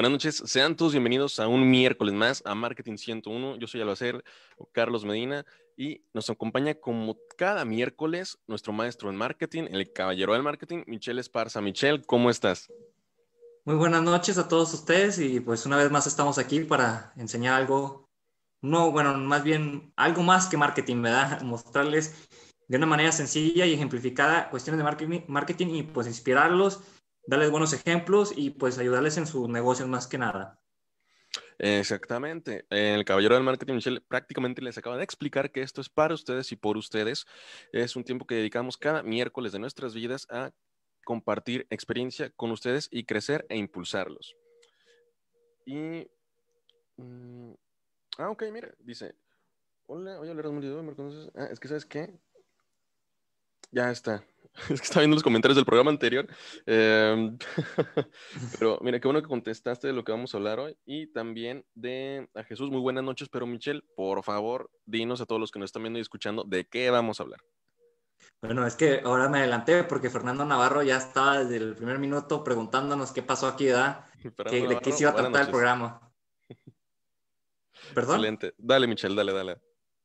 Buenas noches, sean todos bienvenidos a un miércoles más a Marketing 101. Yo soy Albacer, Carlos Medina, y nos acompaña como cada miércoles nuestro maestro en marketing, el caballero del marketing, Michelle Esparza. Michelle, ¿cómo estás? Muy buenas noches a todos ustedes y pues una vez más estamos aquí para enseñar algo, no, bueno, más bien algo más que marketing, ¿verdad? Mostrarles de una manera sencilla y ejemplificada cuestiones de marketing, marketing y pues inspirarlos darles buenos ejemplos y pues ayudarles en sus negocios más que nada. Exactamente. El Caballero del Marketing, Michelle, prácticamente les acaba de explicar que esto es para ustedes y por ustedes. Es un tiempo que dedicamos cada miércoles de nuestras vidas a compartir experiencia con ustedes y crecer e impulsarlos. Y... Mm, ah, ok, mira, dice... Hola, voy a hablar de Ah, es que, ¿sabes qué? Ya está. Es que estaba viendo los comentarios del programa anterior. Em, pero mira, qué bueno que contestaste de lo que vamos a hablar hoy y también de a Jesús. Muy buenas noches, pero Michelle, por favor, dinos a todos los que nos están viendo y escuchando de qué vamos a hablar. Bueno, es que ahora me adelanté porque Fernando Navarro ya estaba desde el primer minuto preguntando qué pasó aquí, ¿verdad? ¿De qué se iba a tratar el programa? ¿Perdón? Excelente. Dale, Michelle, dale, dale.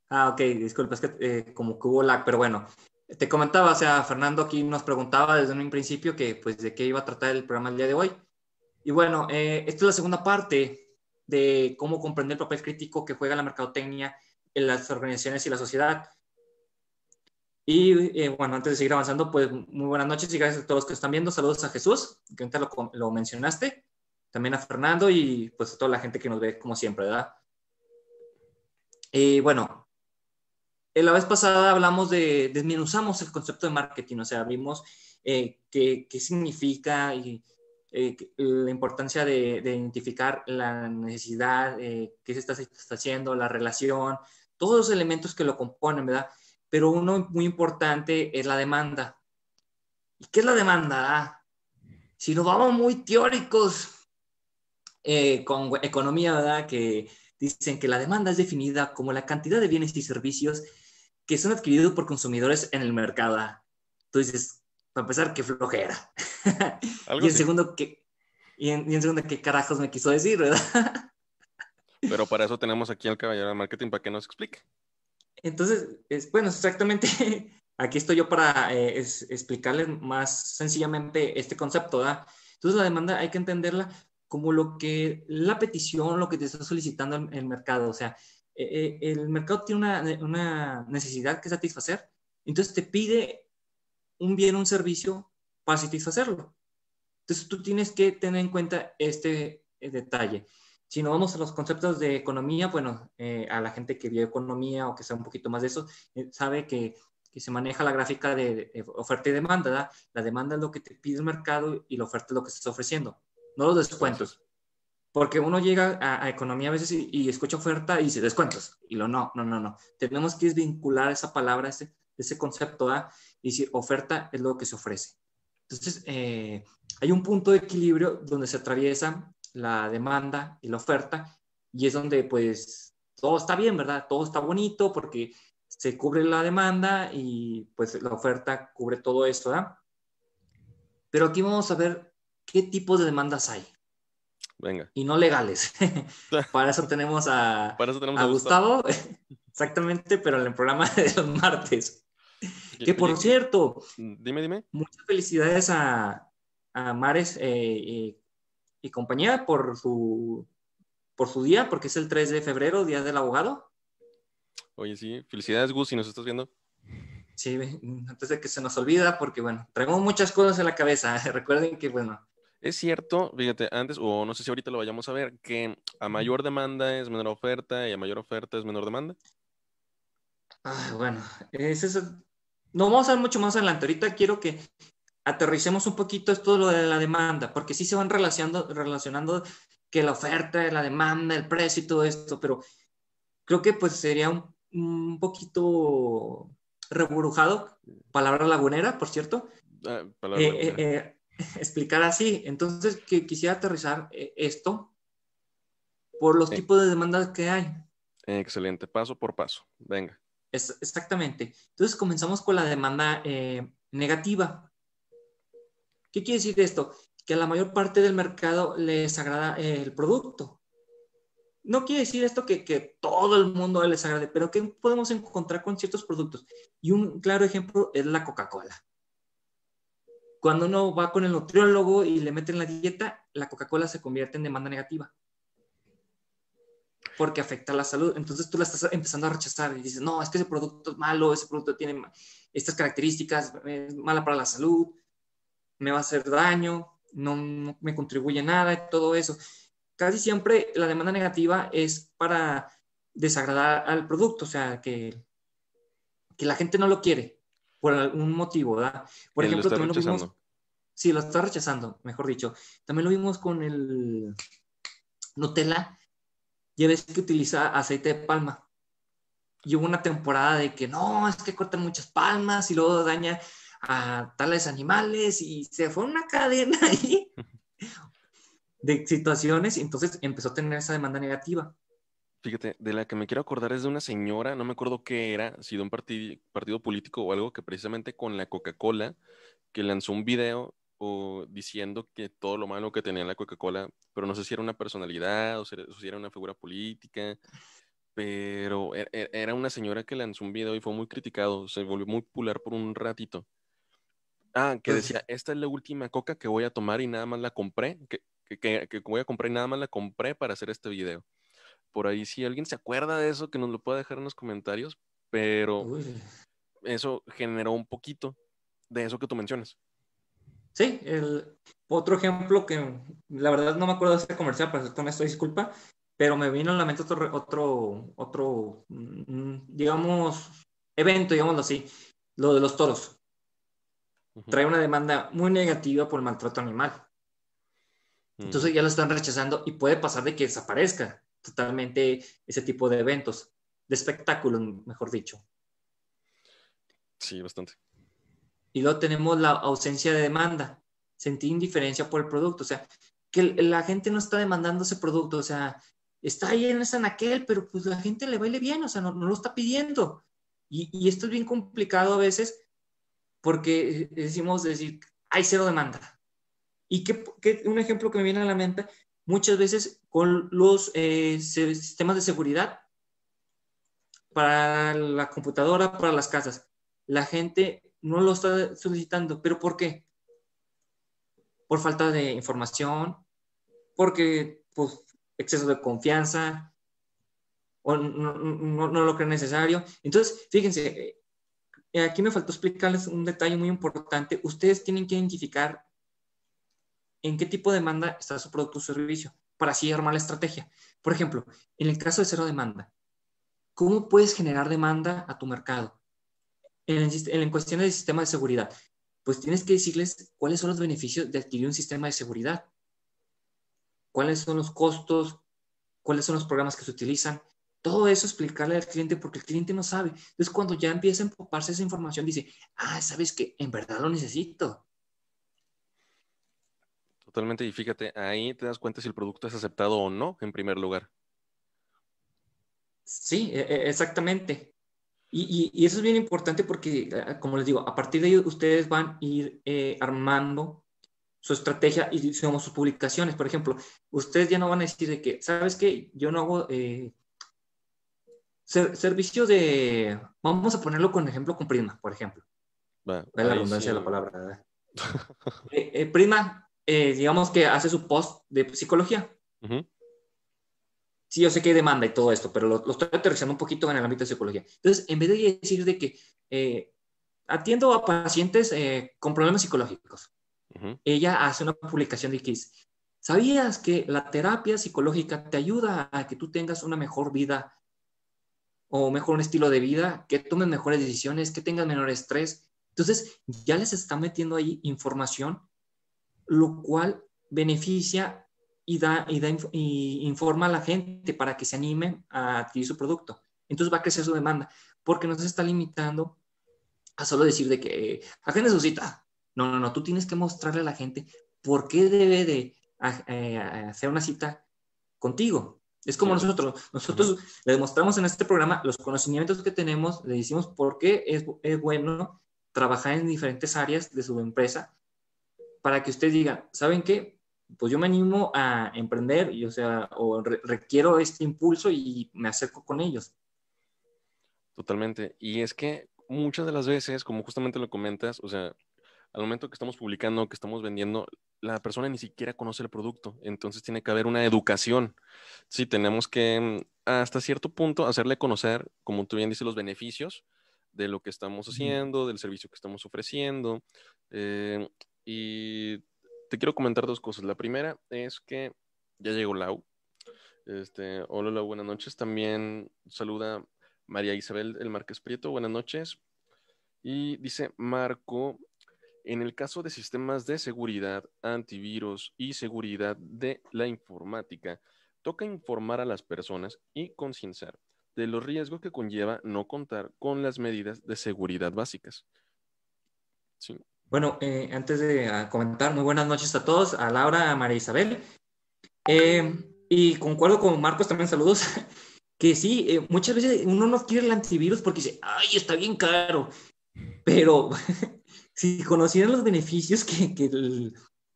Ah, ok, disculpa, es que eh, como que hubo lag, pero bueno, te comentaba, o sea, Fernando aquí nos preguntaba desde un principio que, pues, de qué iba a tratar el programa el día de hoy. Y bueno, eh, esta es la segunda parte de cómo comprender el papel crítico que juega la mercadotecnia en las organizaciones y la sociedad. Y eh, bueno, antes de seguir avanzando, pues muy buenas noches y gracias a todos los que están viendo. Saludos a Jesús, que ahorita lo, lo mencionaste, también a Fernando y pues a toda la gente que nos ve como siempre, ¿verdad? Y bueno, la vez pasada hablamos de, desmenuzamos el concepto de marketing, o sea, vimos eh, qué, significa y eh, la importancia de, identificar la necesidad, eh, qué se está, haciendo, la relación, todos los elementos que lo componen, ¿verdad? Pero uno muy importante es la demanda. ¿Y qué es la demanda? Ah, si nos vamos muy teóricos con economía, ¿verdad? Que dicen que la demanda es definida como la cantidad de bienes y servicios que son adquiridos por consumidores en el mercado. Entonces, para empezar, qué flojera. y en segundo, ¿qué, y en, segundo, ¿qué carajos me quiso decir, verdad? Pero para eso tenemos aquí al caballero de marketing para que nos explique. Entonces, es, bueno, exactamente, aquí estoy yo para eh, explicarles más sencillamente este concepto, ¿verdad? Entonces, la demanda hay que entenderla como lo que, la petición, lo que te está solicitando el, el mercado, o sea, eh, eh, el mercado tiene una, necesidad que satisfacer, entonces te pide un bien, un servicio para satisfacerlo. Entonces tú tienes que tener en cuenta este eh, detalle. Si no vamos a los conceptos de economía, bueno, a la gente que vio economía o que sabe un poquito más de eso, sabe que, que, se maneja la gráfica de, oferta y demanda. La demanda es lo que te pide el mercado y la oferta es lo que se está ofreciendo, no los descuentos. Porque uno llega a, economía a veces y, escucha oferta y dice descuentos. Y lo no, no, no, no. Tenemos que desvincular esa palabra, ese, ese concepto a y decir oferta es lo que se ofrece. Entonces, eh, hay un punto de equilibrio donde se atraviesa la demanda y la oferta y es donde pues todo está bien, ¿verdad? Todo está bonito porque se cubre la demanda y pues la oferta cubre todo eso, ¿verdad? Pero aquí vamos a ver qué tipos de demandas hay. Venga. Y no legales. Para eso tenemos a, Gustavo. Exactamente, pero en el programa de los martes. Que por cierto, dime, dime. Muchas felicidades a, Mares eh, y, compañía por su, por su día, porque es el 3 de febrero, Día del Abogado. Oye, sí, felicidades, Gus, si nos estás viendo. Sí, antes de que se nos olvida, porque bueno, traemos muchas cosas en la cabeza. Recuerden que, bueno, es cierto, fíjate, antes, o no sé si ahorita lo vayamos a ver, que a mayor demanda es menor oferta y a mayor oferta es menor demanda. bueno, es No vamos a ver mucho más adelante. Ahorita quiero que aterricemos un poquito esto lo de la demanda, porque sí se van relacionando, relacionando que la oferta, la demanda, el precio y todo esto, pero creo que pues sería un, un poquito reburujado, palabra lagunera, por cierto. Ah, palabra eh, eh, eh, explicar así. Entonces, que quisiera aterrizar eh, esto por los tipos de demandas que hay. Excelente, paso por paso. Venga. Es, exactamente. Entonces, comenzamos con la demanda eh, negativa. ¿Qué quiere decir esto? que a la mayor parte del mercado les agrada el producto. No quiere decir esto que, que todo el mundo les agrade, pero ¿qué podemos encontrar con ciertos productos? Y un claro ejemplo es la Coca-Cola. Cuando uno va con el nutriólogo y le meten la dieta, la Coca-Cola se convierte en demanda negativa. Porque afecta la salud. Entonces tú la estás empezando a rechazar y dices, no, es que ese producto es malo, ese producto tiene estas características, es mala para la salud, me va a hacer daño, no, no me contribuye nada y todo eso. Casi siempre la demanda negativa es para desagradar al producto, o sea, que, que la gente no lo quiere por algún motivo, ¿verdad? Por ejemplo, también lo vimos. Sí, lo está rechazando, mejor dicho. También lo vimos con el Nutella. Ya ves que utiliza aceite de palma. Y hubo una temporada de que no, es que cortan muchas palmas y luego daña a tales animales y se fue una cadena ahí de situaciones y entonces empezó a tener esa demanda negativa. Fíjate, de la que me quiero acordar es de una señora, no me acuerdo qué era, si de un partido, partido político o algo, que precisamente con la Coca-Cola, que lanzó un video o diciendo que todo lo malo que tenía la Coca-Cola, pero no sé si era una personalidad o si era una figura política, pero e, e, era una señora que lanzó un video y fue muy criticado, se volvió muy popular por un ratito. Ah, que decía, esta es la última coca que voy a tomar y nada más la compré, que, que, que voy a comprar y nada más la compré para hacer este video por ahí si alguien se acuerda de eso, que nos lo pueda dejar en los comentarios, pero eso generó un poquito de eso que tú mencionas. Sí, el otro ejemplo que la verdad no me acuerdo de ese comercial, para con esto disculpa, pero me vino a la mente otro, otro, otro, mm, digamos, evento, digámoslo así, lo de los toros. Trae una demanda muy negativa por el maltrato animal. Entonces ya lo están rechazando y puede pasar de que desaparezca totalmente ese tipo de eventos, de espectáculos, mejor dicho. Sí, bastante. Y luego tenemos la ausencia de demanda, sentir indiferencia por el producto, o sea, que la gente no está demandando ese producto, o sea, está ahí en ese aquel, pero pues la gente le baile bien, o sea, no, lo está pidiendo. Y, esto es bien complicado a veces porque decimos decir, hay cero demanda. Y que, un ejemplo que me viene a la mente muchas veces con los eh, sistemas de seguridad para la computadora, para las casas. La gente no lo está solicitando, pero ¿por qué? Por falta de información, porque pues, exceso de confianza, o no, no, lo creen necesario. Entonces, fíjense, eh, aquí me faltó explicarles un detalle muy importante. Ustedes tienen que identificar en qué tipo de demanda está su producto o servicio para así armar la estrategia. Por ejemplo, en el caso de cero demanda, ¿cómo puedes generar demanda a tu mercado? En, en cuestión del sistema de seguridad, pues tienes que decirles cuáles son los beneficios de adquirir un sistema de seguridad, cuáles son los costos, cuáles son los programas que se utilizan. Todo eso explicarle al cliente porque el cliente no sabe. Entonces, cuando ya empieza a empaparse esa información, dice, ah, sabes que en verdad lo necesito. Totalmente, y fíjate, ahí te das cuenta si el producto es aceptado o no, en primer lugar. Sí, e, e, exactamente. Y, eso es bien importante porque, eh, como les digo, a partir de ahí ustedes van a ir eh, armando su estrategia y digamos, sus publicaciones. Por ejemplo, ustedes ya no van a decir de que, ¿sabes qué? Yo no hago eh, servicio de, vamos a ponerlo con ejemplo con Prima, por ejemplo. La redundancia de la palabra. Prima eh, digamos que hace su post de psicología. Sí, yo sé que hay demanda y todo esto, pero lo, estoy aterrizando un poquito en el ámbito de psicología. Entonces, en vez de decir de que eh, atiendo a pacientes eh, con problemas psicológicos, ella hace una publicación de que ¿sabías que la terapia psicológica te ayuda a que tú tengas una mejor vida o mejor un estilo de vida, que tomes mejores decisiones, que tengas menor estrés? Entonces, ya les está metiendo ahí información lo cual beneficia y, da, y, da, y informa a la gente para que se animen a adquirir su producto. Entonces va a crecer su demanda, porque no se está limitando a solo decir de que agende su cita. No, no, no, tú tienes que mostrarle a la gente por qué debe de eh, hacer una cita contigo. Es como nosotros, nosotros le demostramos en este programa los conocimientos que tenemos, le decimos por qué es, es bueno trabajar en diferentes áreas de su empresa para que ustedes digan, ¿saben qué? Pues yo me animo a emprender, y, o sea, o requiero este impulso y me acerco con ellos. Totalmente. Y es que muchas de las veces, como justamente lo comentas, o sea, al momento que estamos publicando, que estamos vendiendo, la persona ni siquiera conoce el producto. Entonces tiene que haber una educación. Sí, tenemos que mm, hasta cierto punto hacerle conocer, como tú bien dices, los beneficios de lo que estamos haciendo, del servicio que estamos ofreciendo. Eh, y te quiero comentar dos cosas. La primera es que ya llegó Lau. Este, hola, Lau, buenas noches. También saluda María Isabel El Márquez Prieto, buenas noches. Y dice Marco, en el caso de sistemas de seguridad, antivirus y seguridad de la informática, toca informar a las personas y concienciar de los riesgos que conlleva no contar con las medidas de seguridad básicas. Bueno, eh, antes de ah, comentar, muy buenas noches a todos, a Laura, a María Isabel. Eh, y concuerdo con Marcos también, saludos. Que sí, eh, muchas veces uno no quiere el antivirus porque dice, ay, está bien caro. Pero si conocieran los beneficios que,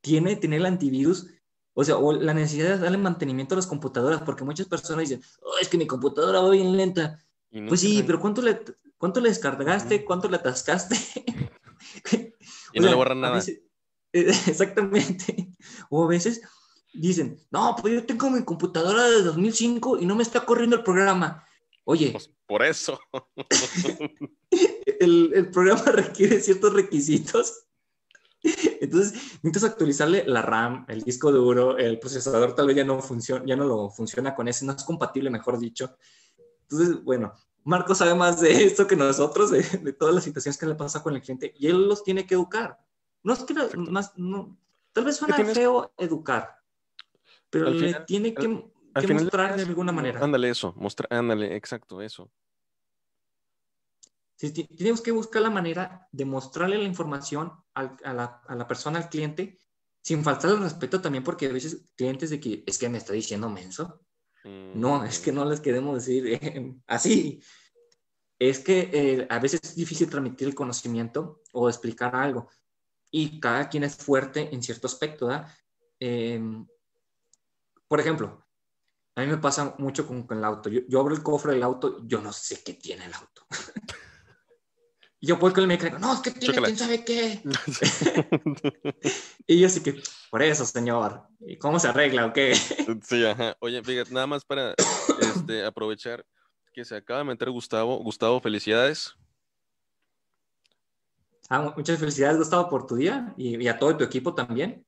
tiene tener el antivirus, o sea, o la necesidad de darle mantenimiento a las computadoras, porque muchas personas dicen, oh, es que mi computadora va bien lenta. pues sí, pero ¿cuánto le, cuánto le descargaste? ¿Cuánto le atascaste? y no le borran nada. exactamente. O a veces dicen, no, pues yo tengo mi computadora de 2005 y no me está corriendo el programa. Oye. Pues por eso. el, programa requiere ciertos requisitos. Entonces, necesitas actualizarle la RAM, el disco duro, el procesador tal vez ya no funciona, ya no lo funciona con ese, no es compatible, mejor dicho. Entonces, bueno, Marco sabe más de esto que nosotros, de, todas las situaciones que le pasa con el cliente, y él los tiene que educar. No es que más, no, tal vez suena feo educar, pero le tiene que, mostrar de alguna manera. Ándale eso, mostrar, ándale, exacto, eso tenemos que buscar la manera de mostrarle la información a, la, persona, al cliente, sin faltar el respeto también, porque a veces clientes de que es que me está diciendo menso. No, es que no les queremos decir eh, así. Es que eh, a veces es difícil transmitir el conocimiento o explicar algo. Y cada quien es fuerte en cierto aspecto, ¿verdad? Em, por ejemplo, a mí me pasa mucho con, el auto. Yo, yo, abro el cofre del auto, yo no sé qué tiene el auto. Yo voy con el mecánico, no, es que tiene quién sabe qué. y yo sí que, por eso, señor. ¿Y cómo se arregla o qué? sí, ajá. Oye, fíjate, nada más para este, aprovechar que se acaba de meter Gustavo. Gustavo, felicidades. Ah, muchas felicidades, Gustavo, por tu día y, a todo tu equipo también.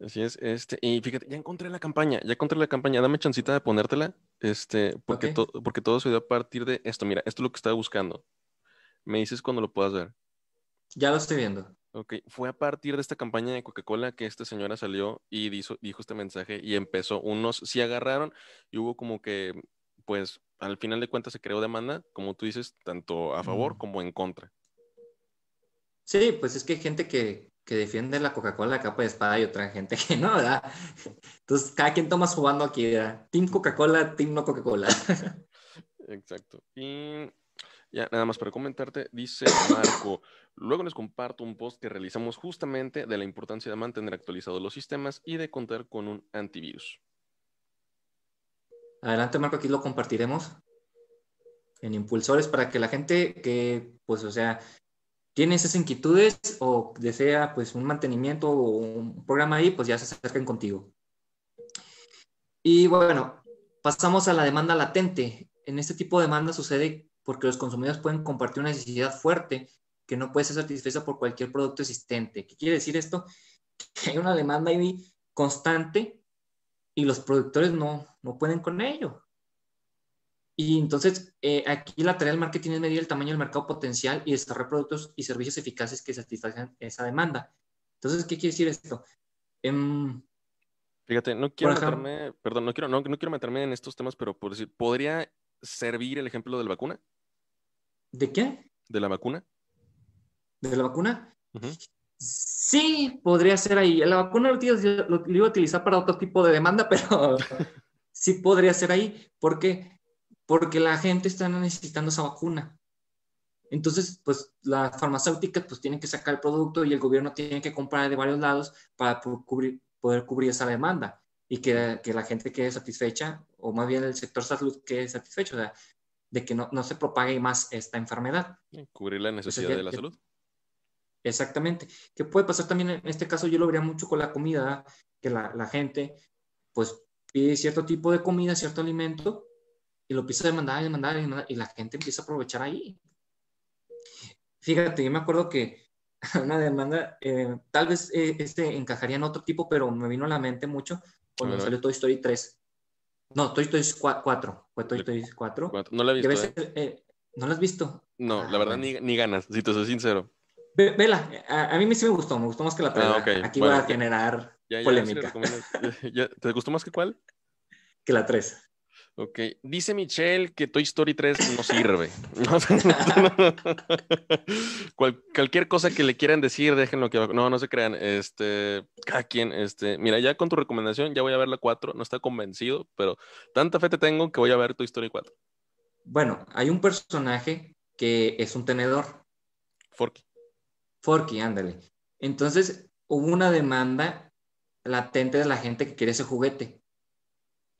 Así es, este, y fíjate, ya encontré la campaña, ya encontré la campaña, dame chancita de ponértela, este, porque, porque todo se dio a partir de esto, mira, esto es lo que estaba buscando. Me dices cuando lo puedas ver. Ya lo estoy viendo. Ok, fue a partir de esta campaña de Coca-Cola que esta señora salió y dijo, dijo este mensaje y empezó. Unos sí agarraron y hubo como que, pues, al final de cuentas se creó demanda, como tú dices, tanto a favor como en contra. Sí, pues es que hay gente que, que defiende la Coca-Cola capa de espada y otra gente que no, ¿verdad? Entonces, cada quien toma su bando aquí, ¿verdad? Team Coca-Cola, Team no Coca-Cola. Exacto. Y ya, nada más para comentarte, dice Marco, luego les comparto un post que realizamos justamente de la importancia de mantener actualizados los sistemas y de contar con un antivirus. Adelante, Marco, aquí lo compartiremos en impulsores para que la gente que, pues, o sea, tiene esas inquietudes o desea, pues, un mantenimiento o un programa ahí, pues ya se acerquen contigo. Y bueno, pasamos a la demanda latente. En este tipo de demanda sucede porque los consumidores pueden compartir una necesidad fuerte que no puede ser satisfecha por cualquier producto existente. ¿Qué quiere decir esto? Que hay una demanda ahí constante y los productores no, no pueden con ello. Y entonces, eh, aquí la tarea del marketing es medir el tamaño del mercado potencial y desarrollar productos y servicios eficaces que satisfagan esa demanda. Entonces, ¿qué quiere decir esto? Em, Fíjate, no quiero meterme, perdón, no quiero, no, no quiero meterme en estos temas, pero por decir, ¿podría servir el ejemplo de la vacuna? ¿De qué? ¿De la vacuna? ¿De la vacuna? Sí, podría ser ahí. La vacuna lo, iba a utilizar para otro tipo de demanda, pero sí podría ser ahí. ¿Por qué? Porque la gente está necesitando esa vacuna. Entonces, pues las farmacéuticas pues tienen que sacar el producto y el gobierno tiene que comprar de varios lados para cubrir, poder cubrir esa demanda y que, que, la gente quede satisfecha, o más bien el sector salud quede satisfecho, o sea, de que no, no se propague más esta enfermedad. Cubrir la necesidad de la salud. Exactamente. ¿Qué puede pasar también en este caso? Yo lo vería mucho con la comida, que la, la gente pues pide cierto tipo de comida, cierto alimento, y lo empieza a demandar, demandar, demandar, y la gente empieza a aprovechar ahí. Fíjate, yo me acuerdo que una demanda, eh, tal vez eh, este encajaría en otro tipo, pero me vino a la mente mucho cuando salió Toy Story 3. No, Toy Story 4. Fue Toy Story 4. No la he visto. ¿eh? ¿No la has visto? No, la ah, verdad ni, ni, ganas, si te soy sincero. vela, a, mí sí me gustó, me gustó más que la 3. Ah, Aquí va a generar polémica. ¿Te gustó más que cuál? Que la 3. Ok, dice Michelle que Toy Story 3 no sirve. cualquier cosa que le quieran decir, déjenlo que No, no se crean. Este, cada quien, este, mira, ya con tu recomendación ya voy a ver la 4, no está convencido, pero tanta fe te tengo que voy a ver Toy Story 4. Bueno, hay un personaje que es un tenedor. Forky. Forky, ándale. Entonces, hubo una demanda latente de la gente que quiere ese juguete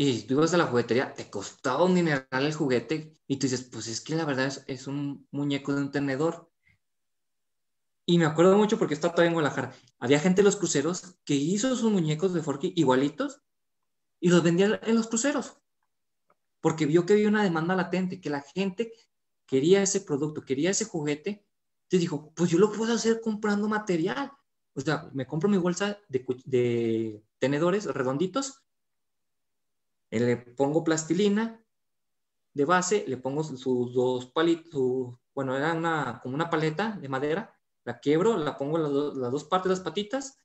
y tú ibas a la juguetería, te costaba un dineral el juguete y tú dices, pues es que la verdad es, un muñeco de un tenedor. Y me acuerdo mucho porque está todavía en Guadalajara. Había gente en los cruceros que hizo sus muñecos de Forky igualitos y los vendía en los cruceros. Porque vio que había una demanda latente, que la gente quería ese producto, quería ese juguete. Entonces dijo, pues yo lo puedo hacer comprando material. O sea, me compro mi bolsa de, de tenedores redonditos le pongo plastilina de base, le pongo sus dos palitos, bueno, era una, como una paleta de madera, la quiebro, la pongo las, las dos partes de las patitas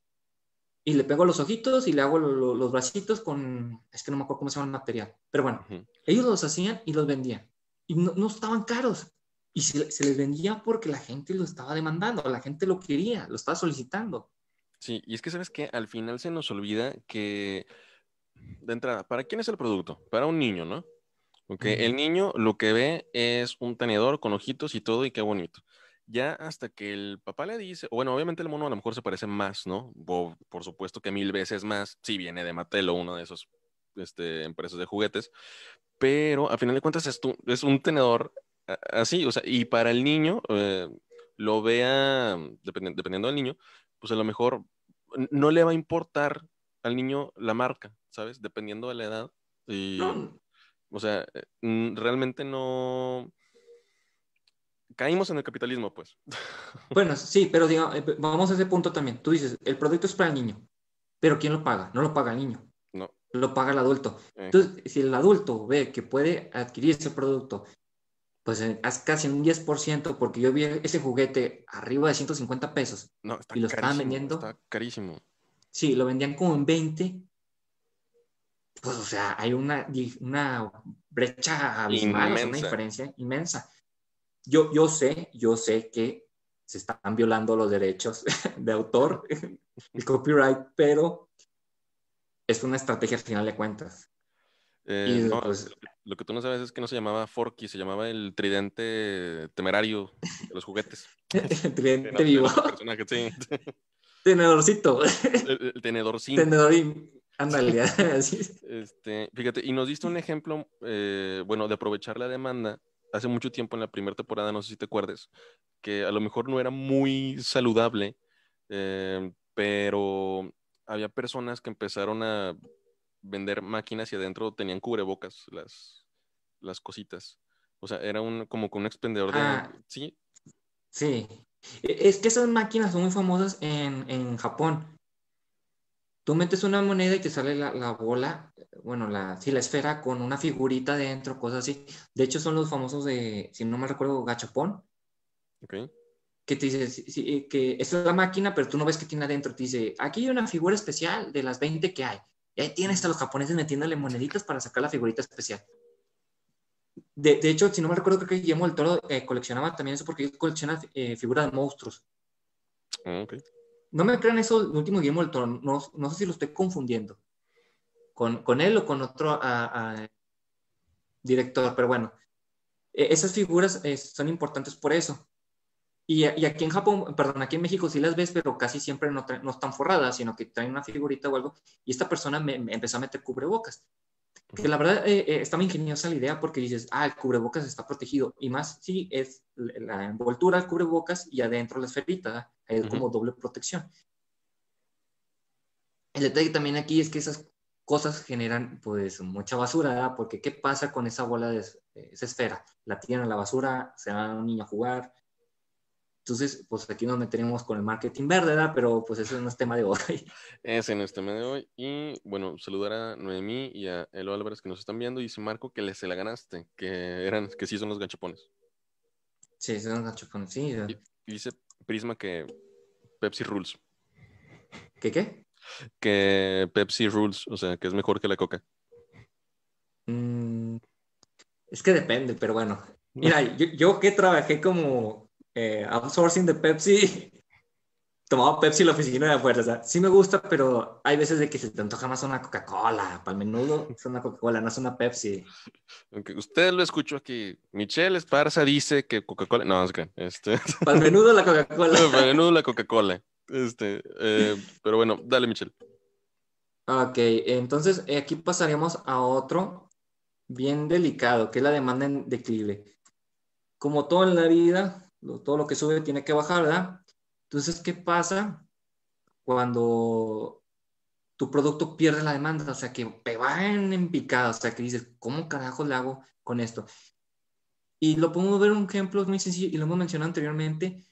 y le pego los ojitos y le hago los bracitos con, es que no me acuerdo cómo se llama el material, pero bueno, ellos los hacían y los vendían y no, no estaban caros y se, se, les vendía porque la gente lo estaba demandando, la gente lo quería, lo estaba solicitando. Sí, y es que sabes que al final se nos olvida que de entrada, ¿para quién es el producto? Para un niño, ¿no? Ok, el niño lo que ve es un tenedor con ojitos y todo y qué bonito. Ya hasta que el papá le dice, bueno, obviamente el mono a lo mejor se parece más, ¿no? por supuesto que mil veces más, si viene de Mattel o uno de esos este, empresas de juguetes, pero a final de cuentas es, es un tenedor así, o sea, y para el niño, eh, lo vea, dependiendo del niño, pues a lo mejor no le va a importar al niño la marca, ¿sabes? Dependiendo de la edad. Y, O sea, eh, realmente no... Caímos en el capitalismo, pues. Bueno, sí, pero digamos, eh, vamos a ese punto también. Tú dices, el producto es para el niño, pero ¿quién lo paga? No lo paga el niño. No. Lo paga el adulto. Entonces, si el adulto ve que puede adquirir ese producto, pues es eh, casi un 10%, porque yo vi ese juguete arriba de 150 pesos. No, está y lo estaban vendiendo. Está carísimo. Sí, lo vendían como en 20. Pues, o sea, hay una, una brecha abismal, una diferencia inmensa. Yo, yo sé, yo sé que se están violando los derechos de autor, el copyright, pero es una estrategia al final de cuentas. Eh, pues lo que tú no sabes es que no se llamaba Forky, se llamaba el tridente temerario de los juguetes. el tridente vivo. Tenedorcito. El, el tenedorcito. Tenedorín. Ándale, así. Este, fíjate, y nos diste un ejemplo, eh, bueno, de aprovechar la demanda. Hace mucho tiempo en la primera temporada, no sé si te acuerdes, que a lo mejor no era muy saludable, eh, pero había personas que empezaron a vender máquinas y adentro tenían cubrebocas, las, las cositas. O sea, era un, como con un expendedor de... Ah. sí. Sí, e, es que esas máquinas son muy famosas en, en Japón. Tú metes una moneda y te sale la, la bola, bueno, la, sí, la esfera con una figurita dentro, cosas así. De hecho, son los famosos de, si no me recuerdo, gachapón. Ok. Que te dice sí, que esta es la máquina, pero tú no ves qué tiene adentro. Te dice, aquí hay una figura especial de las 20 que hay. Y ahí tienes a los japoneses metiéndole moneditas para sacar la figurita especial. De, de, hecho, si no me recuerdo, creo que Guillermo del Toro eh, coleccionaba también eso porque colecciona eh, figuras de monstruos. Ah, no me crean eso, el último Guillermo del Toro, no, no, sé si lo estoy confundiendo con, con él o con otro director, pero bueno, e, esas figuras eh, son importantes por eso. Y, aquí en Japón, perdón, aquí en México sí las ves, pero casi siempre no, no están forradas, sino que traen una figurita o algo. Y esta persona me, empezó a meter cubrebocas. Que la verdad eh, eh, está muy ingeniosa la idea porque dices, ah, el cubrebocas está protegido. Y más, sí, es la envoltura del cubrebocas y adentro la esferita, es como doble protección. El detalle también aquí es que esas cosas generan pues mucha basura, porque ¿qué pasa con esa bola de esa esfera? La tiran a la basura, se va un niño a jugar, entonces, pues aquí nos meteremos con el marketing verde, ¿verdad? Pero pues eso no es tema de hoy. Ese no es tema de hoy. Y bueno, saludar a Noemí y a Elo Álvarez que nos están viendo. Y dice Marco que se la ganaste, que eran, que sí son los ganchapones. Sí, son los ganchapones, sí. Y, dice Prisma que Pepsi Rules. ¿Qué qué? Que Pepsi Rules, o sea, que es mejor que la Coca. Mm, es que depende, pero bueno. Mira, yo, yo que trabajé como eh, outsourcing de Pepsi, tomaba Pepsi en la oficina de afuera. O sea, sí me gusta, pero hay veces de que se te antoja más una Coca-Cola. Para el menudo es una Coca-Cola, no es una Pepsi. Aunque usted lo escuchó aquí. Michelle Esparza dice que Coca-Cola. No, es que. Este... Para el menudo la Coca-Cola. Para el menudo la Coca-Cola. Este, eh, pero bueno, dale, Michelle. Ok, entonces eh, aquí pasaríamos a otro bien delicado, que es la demanda en declive. Como todo en la vida, todo lo que sube tiene que bajar, ¿verdad? Entonces, ¿qué pasa cuando tu producto pierde la demanda? O sea, que te va en, picada, o sea, que dices, ¿cómo carajo le hago con esto? Y lo podemos ver un ejemplo muy sencillo, y lo hemos mencionado anteriormente.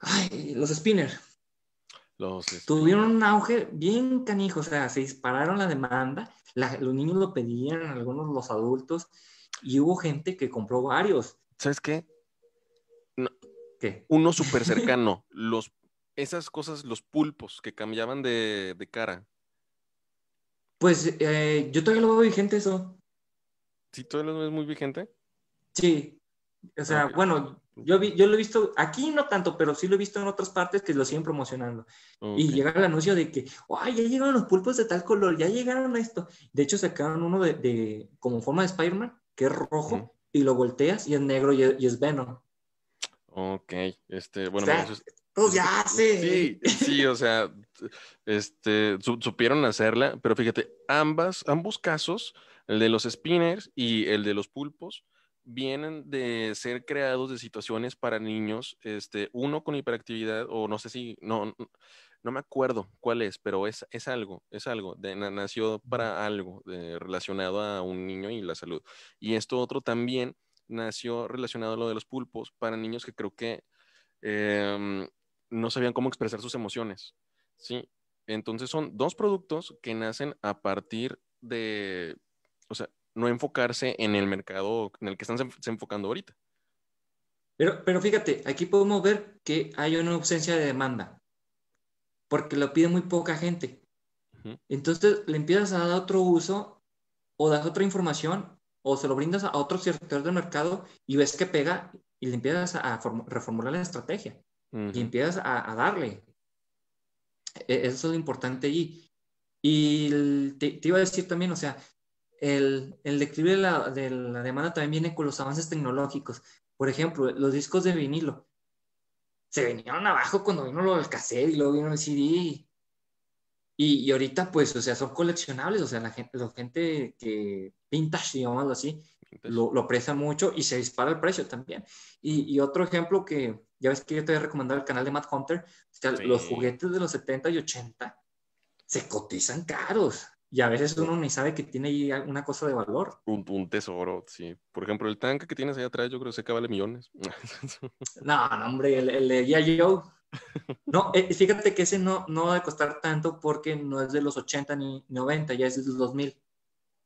Ay, los spinners. Los Tuvieron un auge bien canijo, o sea, se dispararon la demanda, los niños lo pedían, algunos los adultos, y hubo gente que compró varios. ¿Sabes qué? Uno súper cercano. los, esas cosas, los pulpos que cambiaban de, cara. Pues eh, yo todavía lo veo vigente eso. ¿Sí todavía lo ves muy vigente? Sí. O sea, bueno, yo, vi, yo lo he visto, aquí no tanto, pero sí lo he visto en otras partes que lo siguen promocionando. Y llega el anuncio de que, ¡ay, ya llegaron los pulpos de tal color! Ya llegaron a esto. De hecho, sacaron uno de, de como forma de Spider-Man, que es rojo, y lo volteas y es negro y es Venom. Ok, este, bueno, pues ya sí. Sí, o sea, este, supieron hacerla, pero fíjate, ambas, ambos casos, el de los spinners y el de los pulpos, vienen de ser creados de situaciones para niños, este, uno con hiperactividad, o no sé si, no, no me acuerdo cuál es, pero es, es algo, es algo, de, nació para algo relacionado a un niño y la salud. Y esto otro también nació relacionado a lo de los pulpos para niños que creo que em, no sabían cómo expresar sus emociones. Sí, entonces son dos productos que nacen a partir de, o sea, no enfocarse en el mercado en el que están se enfocando ahorita. Pero, pero fíjate, aquí podemos ver que hay una ausencia de demanda, porque lo pide muy poca gente. Entonces le empiezas a dar otro uso o das otra información o se lo brindas a otro sector del mercado y ves que pega y le empiezas a, reformular la estrategia y empiezas a, darle. E, eso es lo importante allí. Y te, iba a decir también, o sea, el, el declive de la, de la, demanda también viene con los avances tecnológicos. Por ejemplo, los discos de vinilo. Se vinieron abajo cuando vino lo del cassette y luego vino el CD. Y, y, ahorita, pues, o sea, son coleccionables, o sea, la gente, la gente que vintage, digamos así, lo, lo, aprecia mucho y se dispara el precio también. Y, y, otro ejemplo que, ya ves que yo te he recomendado el canal de Matt Hunter, los juguetes de los 70 y 80 se cotizan caros. Y a veces uno ni sabe que tiene ahí una cosa de valor. Un, un, tesoro, sí. Por ejemplo, el tanque que tienes ahí atrás, yo creo que se vale millones. no, no, hombre, el, el de G.I. No, eh, fíjate que ese no, no va a costar tanto porque no es de los 80 ni 90, ya es de los 2000.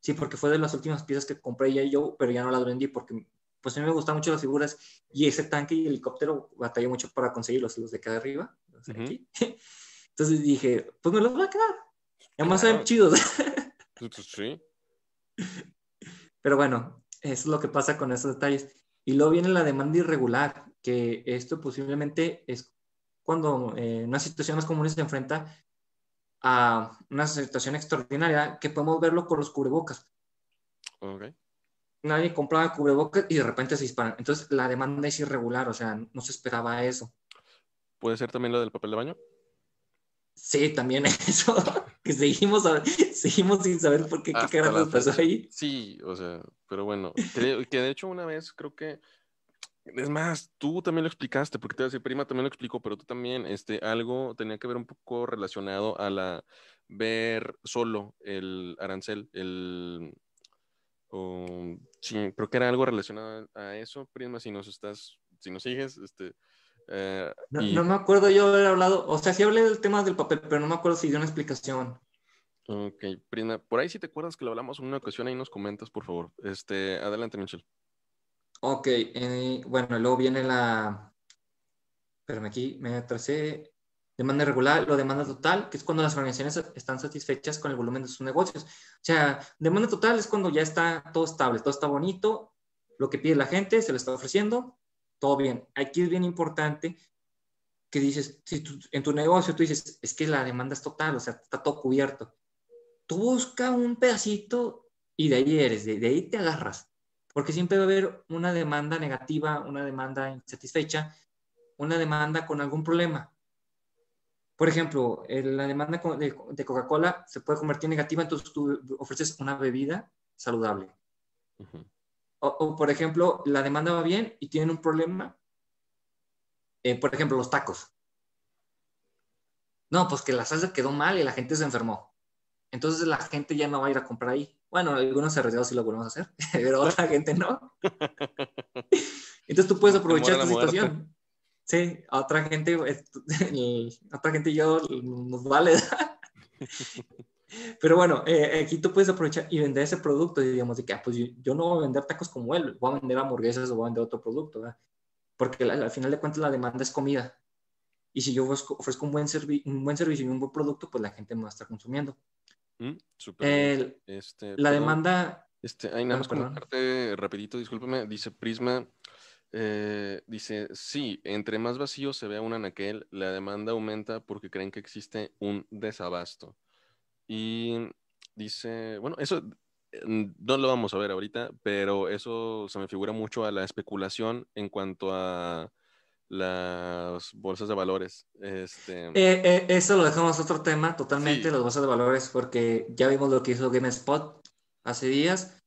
Sí, porque fue de las últimas piezas que compré ya yo, pero ya no las vendí porque pues a mí me gustan mucho las figuras y ese tanque y helicóptero batallé mucho para conseguirlos, los de acá arriba. Entonces dije, pues me los voy a quedar. Además claro. chidos. Pues, pues, sí. Pero bueno, eso es lo que pasa con esos detalles. Y luego viene la demanda irregular, que esto posiblemente es cuando eh, una situación más común se enfrenta a una situación extraordinaria, que podemos verlo con los cubrebocas. nadie compraba cubrebocas y de repente se disparan. Entonces la demanda es irregular, o sea, no se esperaba eso. ¿Puede ser también lo del papel de baño? Sí, también eso, que seguimos, seguimos sin saber por qué, qué nos pasó ahí. Sí, o sea, pero bueno, que, que de hecho una vez creo que es más, tú también lo explicaste, porque te voy a decir, prima también lo explicó, pero tú también, este, algo tenía que ver un poco relacionado a la ver solo el arancel, el, sí, creo que era algo relacionado a eso, prima, si nos estás, si nos sigues, este, eh, no, me acuerdo yo haber hablado, o sea, sí hablé del tema del papel, pero no me acuerdo si dio una explicación. Ok, Prima, por ahí si te acuerdas que lo hablamos en una ocasión, ahí nos comentas, por favor. Este, adelante, Michelle. Ok, eh, bueno, luego viene la. Espérame aquí, me atrasé. Demanda regular, lo demanda total, que es cuando las organizaciones están satisfechas con el volumen de sus negocios. O sea, demanda total es cuando ya está todo estable, todo está bonito, lo que pide la gente se le está ofreciendo, todo bien. Aquí es bien importante que dices, si en tu negocio tú dices, es que la demanda es total, o sea, está todo cubierto. Tú busca un pedacito y de ahí eres, de ahí te agarras porque siempre va a haber una demanda negativa, una demanda insatisfecha, una demanda con algún problema. Por ejemplo, la demanda de, Coca-Cola se puede convertir en negativa, entonces tú ofreces una bebida saludable. o, por ejemplo, la demanda va bien y tienen un problema. Eh, por ejemplo, los tacos. No, pues que la salsa quedó mal y la gente se enfermó. Entonces la gente ya no va a ir a comprar ahí. Bueno, algunos arriesgados sí lo volvemos a hacer, pero otra gente no. Entonces tú puedes aprovechar esta situación. Sí, a otra gente, otra gente y yo nos vale. Pero bueno, eh, aquí tú puedes aprovechar y vender ese producto, digamos, de que, ah, pues yo, no voy a vender tacos como él, voy a vender hamburguesas o voy a vender otro producto, ¿verdad? Porque al, final de cuentas la demanda es comida. Y si yo ofrezco, un, buen un buen servicio y un buen producto, pues la gente me va a estar consumiendo. Mm, este, la demanda... Este, hay nada más comentarte rapidito, discúlpeme, dice Prisma, eh, dice, sí, entre más vacío se vea un anaquel, la demanda aumenta porque creen que existe un desabasto. Y dice, bueno, eso mm, no lo vamos a ver ahorita, pero eso se me figura mucho a la especulación en cuanto a las bolsas de valores. Este... Eh, eh, eso lo dejamos otro tema totalmente, las bolsas de valores, porque ya vimos lo que hizo GameSpot hace días,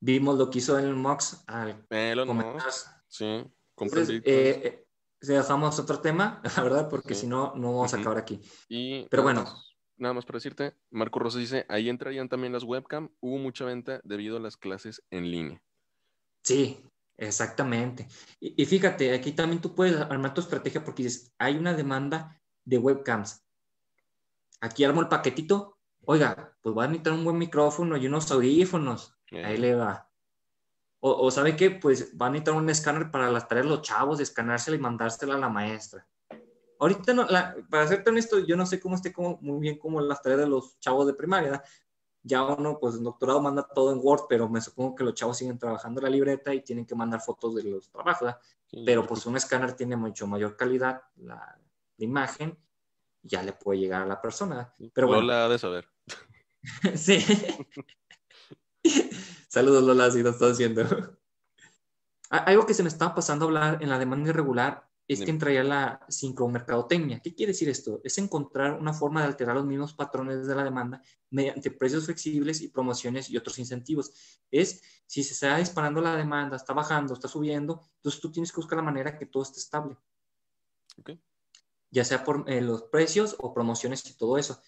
vimos lo que hizo el Mox al Elon Musk, sí, Entonces, eh, dejamos otro tema, la verdad, porque si no, no vamos a acabar aquí. Y Pero bueno. nada más para decirte, Marco Rosa dice, ahí entrarían también las webcam, hubo mucha venta debido a las clases en línea. Sí, Exactamente. Y, fíjate, aquí también tú puedes armar tu estrategia porque dices, hay una demanda de webcams. Aquí armo el paquetito. Oiga, pues va a necesitar un buen micrófono y unos audífonos. Ahí le va. O, ¿sabe qué? Pues va a necesitar un escáner para las tareas de los chavos, escaneársela y mandársela a la maestra. Ahorita, no, para serte honesto, yo no sé cómo esté como, muy bien como las tareas de los chavos de primaria, ya uno, pues el doctorado manda todo en Word, pero me supongo que los chavos siguen trabajando la libreta y tienen que mandar fotos de los trabajos, pero pues un escáner tiene mucho mayor calidad, la, imagen, ya le puede llegar a la persona. Pero bueno. Lola de saber. sí. Saludos Lola, si lo estás haciendo. Algo que se me estaba pasando a hablar en la demanda irregular es que entraría la sincromercadotecnia. ¿Qué quiere decir esto? Es encontrar una forma de alterar los mismos patrones de la demanda mediante precios flexibles y promociones y otros incentivos. Es si se está disparando la demanda, está bajando, está subiendo, entonces tú tienes que buscar la manera que todo esté estable. Ya sea por eh, los precios o promociones y todo eso.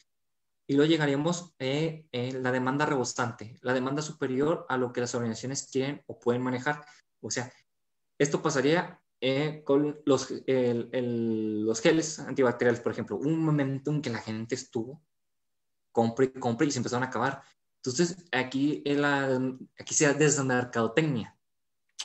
Y luego llegaríamos a eh, la demanda rebostante, la demanda superior a lo que las organizaciones quieren o pueden manejar. O sea, esto pasaría eh, con los, los geles antibacteriales, por ejemplo, un momento en que la gente estuvo, compre y compre y se empezaron a acabar. Entonces, aquí, la, aquí se da desmercadotecnia.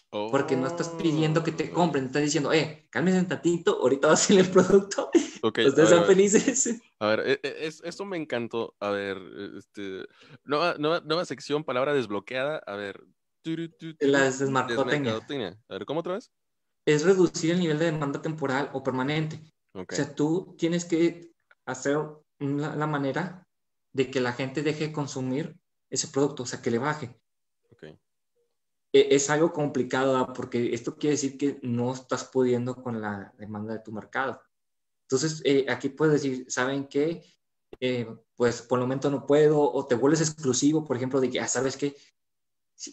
Porque no estás pidiendo que te oh. compren, estás diciendo, eh, cálmense un tantito, ahorita va a salir el producto. Ustedes son felices. A ver, e, e, es, esto me encantó. A ver, este, nueva, nueva, nueva sección, palabra desbloqueada. A ver. La desmercadotecnia. A ver, ¿cómo otra vez? Es reducir el nivel de demanda temporal o permanente. O sea, tú tienes que hacer la, manera de que la gente deje de consumir ese producto, o sea, que le baje. e, es algo complicado porque esto quiere decir que no estás pudiendo con la demanda de tu mercado. Entonces, eh, aquí puedes decir, ¿saben qué? Eh, pues por el momento no puedo, o te vuelves exclusivo, por ejemplo, de que, ah, ¿sabes qué?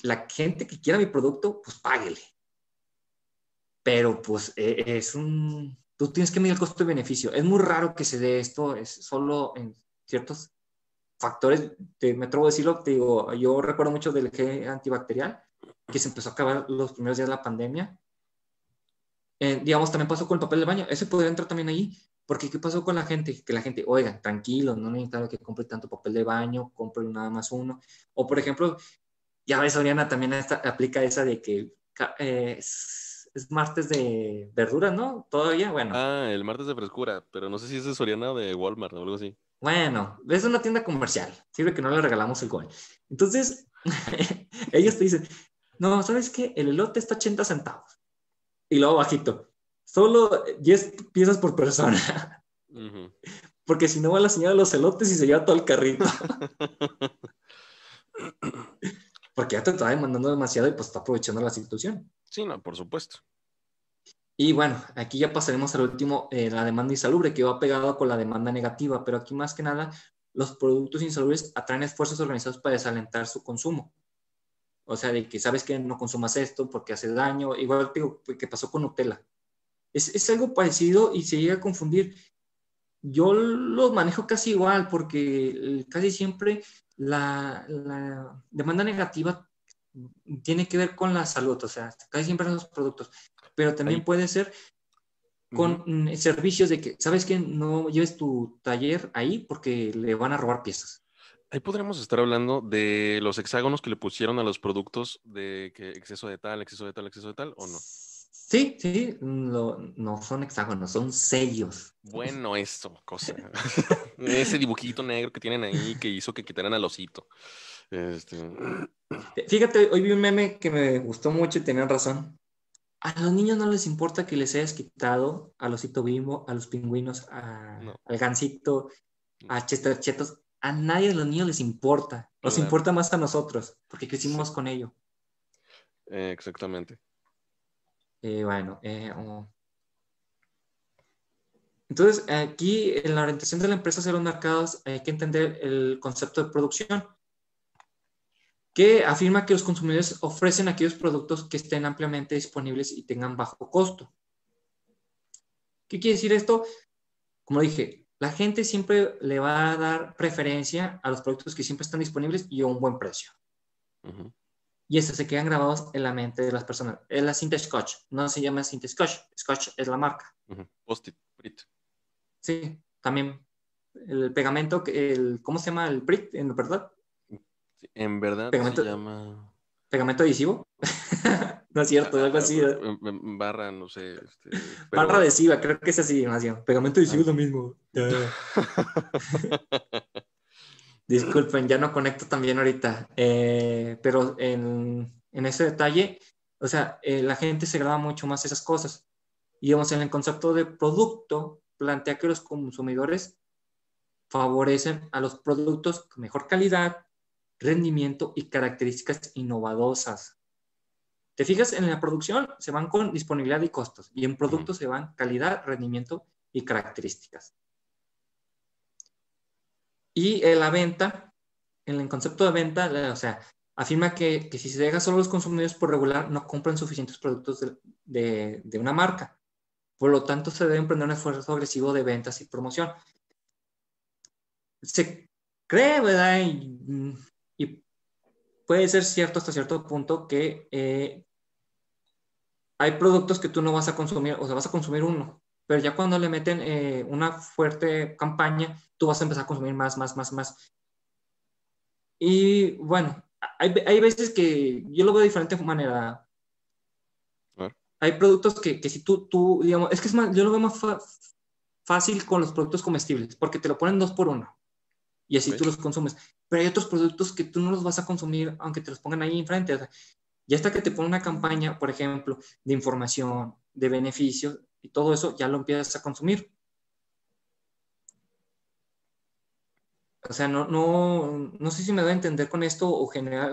la gente que quiera mi producto, pues páguele. Pero pues e, es un, tú tienes que medir el costo de beneficio. Es muy raro que se dé esto, es solo en ciertos factores, te, me atrevo a decirlo, te digo, yo recuerdo mucho del gel antibacterial, que se empezó a acabar los primeros días de la pandemia. Eh, digamos, también pasó con el papel de baño, ese podría entrar también ahí, porque ¿qué pasó con la gente? Que la gente, oigan, tranquilo, no necesita que compre tanto papel de baño, compre nada más uno. O por ejemplo, ya ves, Oriana también aplica esa de que eh, es, martes de verduras, ¿no? Todavía, bueno. Ah, el martes de frescura, pero no sé si es de Soriana o de Walmart o algo así. Bueno, es una tienda comercial, sirve que no le regalamos el gol. Entonces, ellos te dicen, no, ¿sabes qué? El elote está 80 centavos. Y luego bajito, solo 10 piezas por persona. Porque si no va la señora de los elotes y se lleva todo el carrito. porque ya te está demandando demasiado y pues está aprovechando la situación. Sí, no, por supuesto. Y bueno, aquí ya pasaremos al último, eh, la demanda insalubre, que va pegado con la demanda negativa, pero aquí más que nada, los productos insalubres atraen esfuerzos organizados para desalentar su consumo. O sea, de que sabes que no consumas esto porque hace daño, igual que pasó con Nutella. Es, es algo parecido y se llega a confundir. Yo los manejo casi igual porque eh, casi siempre la, demanda negativa tiene que ver con la salud, o sea, casi siempre en los productos, pero también puede ser con mm, servicios de que, ¿sabes que No lleves tu taller ahí porque le van a robar piezas. Ahí podríamos estar hablando de los hexágonos que le pusieron a los productos de que exceso de tal, exceso de tal, exceso de tal, ¿o no? Sí, sí, no son hexágonos, son sellos. Bueno, esto, cosa. Ese dibujito negro que tienen ahí que hizo que quitaran al osito. Este... Fíjate, hoy vi un meme que me gustó mucho y tenían razón. A los niños no les importa que les hayas quitado al osito bimbo, a los pingüinos, al gansito, a Chester Chetos. A nadie de los niños les importa. Nos importa más a nosotros, porque crecimos con ello. exactamente. Eh, bueno, eh, entonces aquí en la orientación de la empresa hacia los mercados hay que entender el concepto de producción, que afirma que los consumidores ofrecen aquellos productos que estén ampliamente disponibles y tengan bajo costo. ¿Qué quiere decir esto? Como dije, la gente siempre le va a dar preferencia a los productos que siempre están disponibles y a un buen precio y estos se quedan grabados en la mente de las personas. Es la cinta Scotch, no se llama cinta Scotch, Scotch es la marca. Post-it, Brit. Sí, también el pegamento, el, ¿cómo se llama el Brit, en verdad? en verdad pegamento, se llama... ¿Pegamento adhesivo? no es cierto, algo así. Barra, no sé. Este, Barra adhesiva, creo que es así, más Pegamento adhesivo es lo mismo. Disculpen, ya no conecto también ahorita, eh, pero en, ese detalle, o sea, eh, la gente se graba mucho más esas cosas. Y vamos, en el concepto de producto, plantea que los consumidores favorecen a los productos con mejor calidad, rendimiento y características innovadosas. Te fijas, en la producción se van con disponibilidad y costos, y en productos se van calidad, rendimiento y características. Y en la venta, en el concepto de venta, o sea, afirma que, si se deja solo los consumidores por regular, no compran suficientes productos de, una marca. Por lo tanto, se debe emprender un esfuerzo agresivo de ventas y promoción. Se cree, ¿verdad? Y, puede ser cierto hasta cierto punto que eh, hay productos que tú no vas a consumir, o sea, vas a consumir uno, pero ya cuando le meten eh, una fuerte campaña, tú vas a empezar a consumir más, más, más, más. Y bueno, hay, hay veces que yo lo veo de diferente manera. Hay productos que, que, si tú, tú, digamos, es que es más, yo lo veo más fácil con los productos comestibles, porque te lo ponen dos por uno y así tú los consumes. Pero hay otros productos que tú no los vas a consumir aunque te los pongan ahí enfrente. ya hasta que te ponen una campaña, por ejemplo, de información, de beneficios, y todo eso ya lo empiezas a consumir. O sea, no, no, no sé si me doy a entender con esto o generar,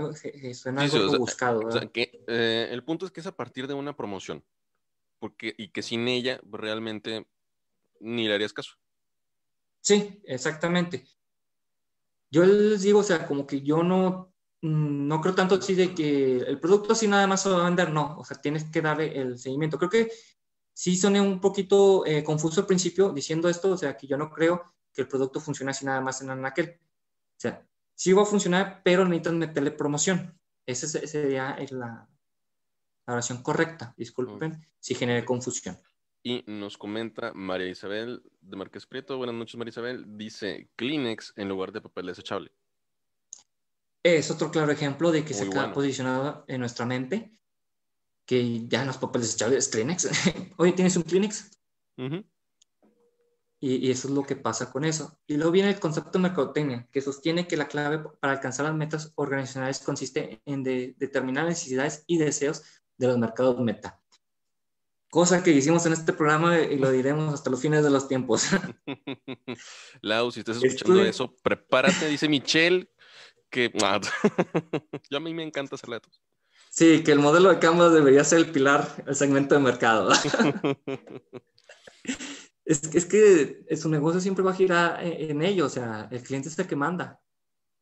suena algo buscado. O sea, que, eh, el punto es que es a partir de una promoción. Porque, y que sin ella realmente ni le harías caso. Sí, exactamente. Yo les digo, o sea, como que yo no, mm, no creo tanto así de que el producto así nada más se va a vender, no, o sea, tienes que darle el seguimiento. Creo que sí soné un poquito eh, confuso al principio diciendo esto, o sea, que yo no creo que el producto funcione así nada más en Anaquel. O sea, sí va a funcionar, pero necesitan meterle promoción. Esa sería la, la oración correcta, disculpen si genere confusión. Y nos comenta María Isabel de Marqués Prieto. Buenas noches, María Isabel. Dice Kleenex en lugar de papel desechable. Es otro claro ejemplo de que se ha posicionado en nuestra mente que ya los papeles desechables es Kleenex. Oye, ¿tienes un Kleenex? y, eso es lo que pasa con eso. Y luego viene el concepto de mercadotecnia, que sostiene que la clave para alcanzar las metas organizacionales consiste en determinar necesidades y deseos de los mercados meta. Cosa que hicimos en este programa y lo diremos hasta los fines de los tiempos. Lau, si estás escuchando eso, prepárate, dice Michelle, que yo a mí me encanta hacer datos. Sí, que el modelo de Canvas debería ser el pilar, el segmento de mercado. es, es, que su negocio siempre va a girar en, ello, o sea, el cliente es el que manda.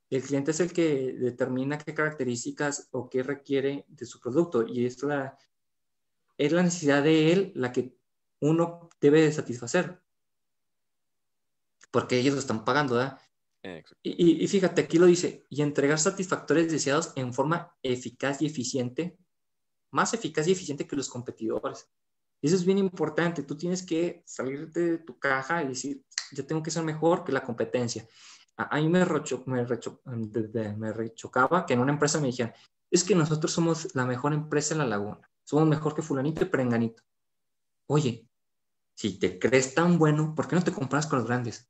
El cliente es el que determina qué características o qué requiere de su producto y esto la, es la necesidad de él la que uno debe de satisfacer. Porque ellos lo están pagando, ¿verdad? Y, fíjate, aquí lo dice, y entregar satisfactores deseados en forma eficaz y eficiente, más eficaz y eficiente que los competidores. Eso es bien importante, tú tienes que salir de tu caja y decir, yo tengo que ser mejor que la competencia. A, mí me rechocaba que en una empresa me dijeran, es que nosotros somos la mejor empresa en la laguna somos mejor que fulanito y perenganito. Oye, si te crees tan bueno, ¿por qué no te comparas con los grandes?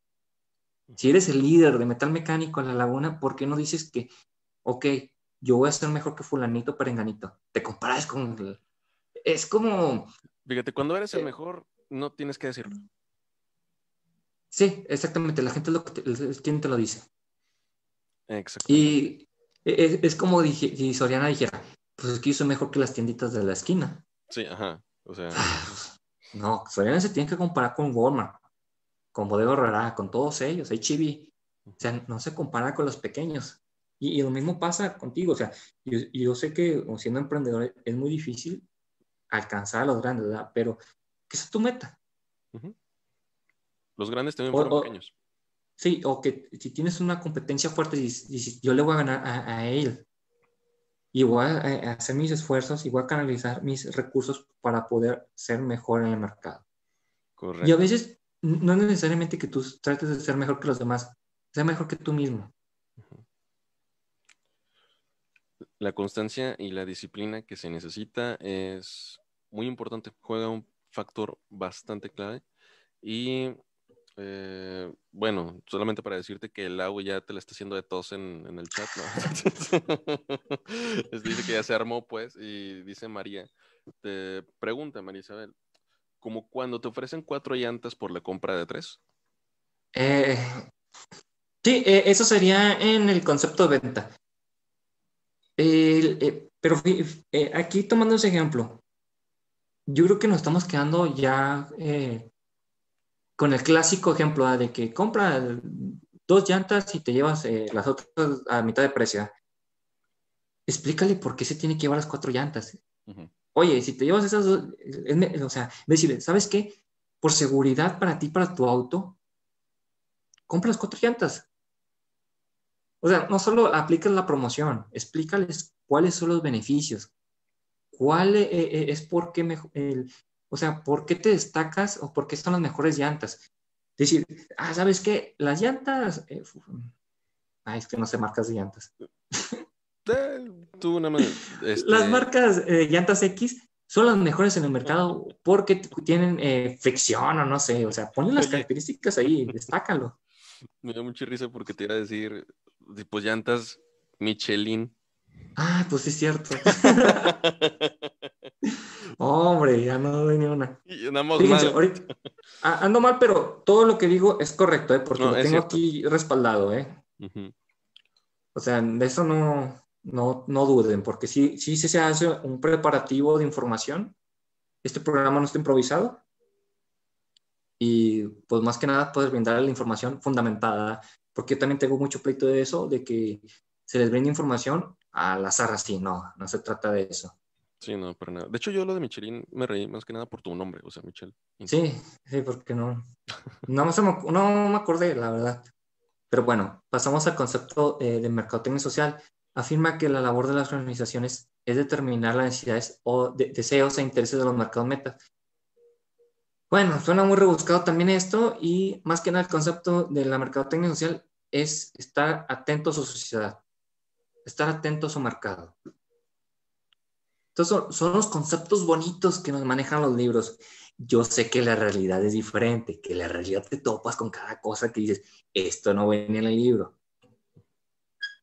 Si eres el líder de metal mecánico en la laguna, ¿por qué no dices que, ok, yo voy a ser mejor que fulanito perenganito? Te comparas con... El... Es como... Fíjate, cuando eres el eh, mejor, no tienes que decirlo. Sí, exactamente. La gente lo que te, lo dice. Exacto. Y es, es como dije, si Soriana dijera, pues es que hizo mejor que las tienditas de la esquina. Sí, ajá. O sea. no, Soriana se tiene que comparar con Walmart, con Bodega Rara, con todos ellos, HB. O sea, no se compara con los pequeños. Y, lo mismo pasa contigo. O sea, yo, yo sé que siendo emprendedor es muy difícil alcanzar a los grandes, ¿verdad? Pero, ¿qué es tu meta? Los grandes también fueron pequeños. Sí, o que si tienes una competencia fuerte, dices, yo le voy a ganar a, a él y voy a hacer mis esfuerzos y voy a canalizar mis recursos para poder ser mejor en el mercado. Correcto. Y a veces no es necesariamente que tú trates de ser mejor que los demás, sea mejor que tú mismo. La constancia y la disciplina que se necesita es muy importante, juega un factor bastante clave. Y eh, bueno, solamente para decirte que el agua ya te la está haciendo de tos en, el chat, dice que ya se armó, pues, y dice María, te pregunta María Isabel, ¿como cuando te ofrecen cuatro llantas por la compra de tres? Eh, sí, eh, eso sería en el concepto de venta. pero aquí tomando ese ejemplo, yo creo que nos estamos quedando ya con el clásico ejemplo ¿ah? de que compra dos llantas y te llevas eh, las otras a mitad de precio. Explícale por qué se tiene que llevar las cuatro llantas. Oye, si te llevas esas dos, o sea, decirle, ¿sabes qué? Por seguridad para ti, para tu auto, compra las cuatro llantas. O sea, no solo aplicas la promoción, explícales cuáles son los beneficios, cuál eh, eh, es por qué el, o sea, ¿por qué te destacas o por qué son las mejores llantas? Decir, ah, ¿sabes qué? Las llantas... Eh, ay, es que no sé marcas de llantas. Eh, tú este Las marcas eh, llantas X son las mejores en el mercado porque tienen fricción o no sé, o sea, ponen las características ahí, destácalo. Me da mucha risa porque te iba a decir, pues llantas Michelin. Ah, pues es cierto. Hombre, ya no doy ni una. Fíjense, Ahorita, ando mal, pero todo lo que digo es correcto, ¿eh? porque lo tengo aquí respaldado. ¿eh? O sea, de eso no, no, no duden, porque si, si se hace un preparativo de información. Este programa no está improvisado. Y pues más que nada puedes brindar la información fundamentada, porque yo también tengo mucho pleito de eso, de que se les brinda información al azar así, no, no se trata de eso. Sí, no, para nada. De hecho, yo lo de Michelin me reí más que nada por tu nombre, o sea, Michel. Sí, sí, porque no, no, me, no me acordé, la verdad. Pero bueno, pasamos al concepto eh, de mercadotecnia social. Afirma que la labor de las organizaciones es determinar las necesidades o deseos e intereses de los mercados meta. Bueno, suena muy rebuscado también esto y más que nada el concepto de la mercadotecnia social es estar atento a su sociedad, estar atento a su mercado. Entonces son, los conceptos bonitos que nos manejan los libros. Yo sé que la realidad es diferente, que la realidad te topas con cada cosa que dices, esto no viene en el libro.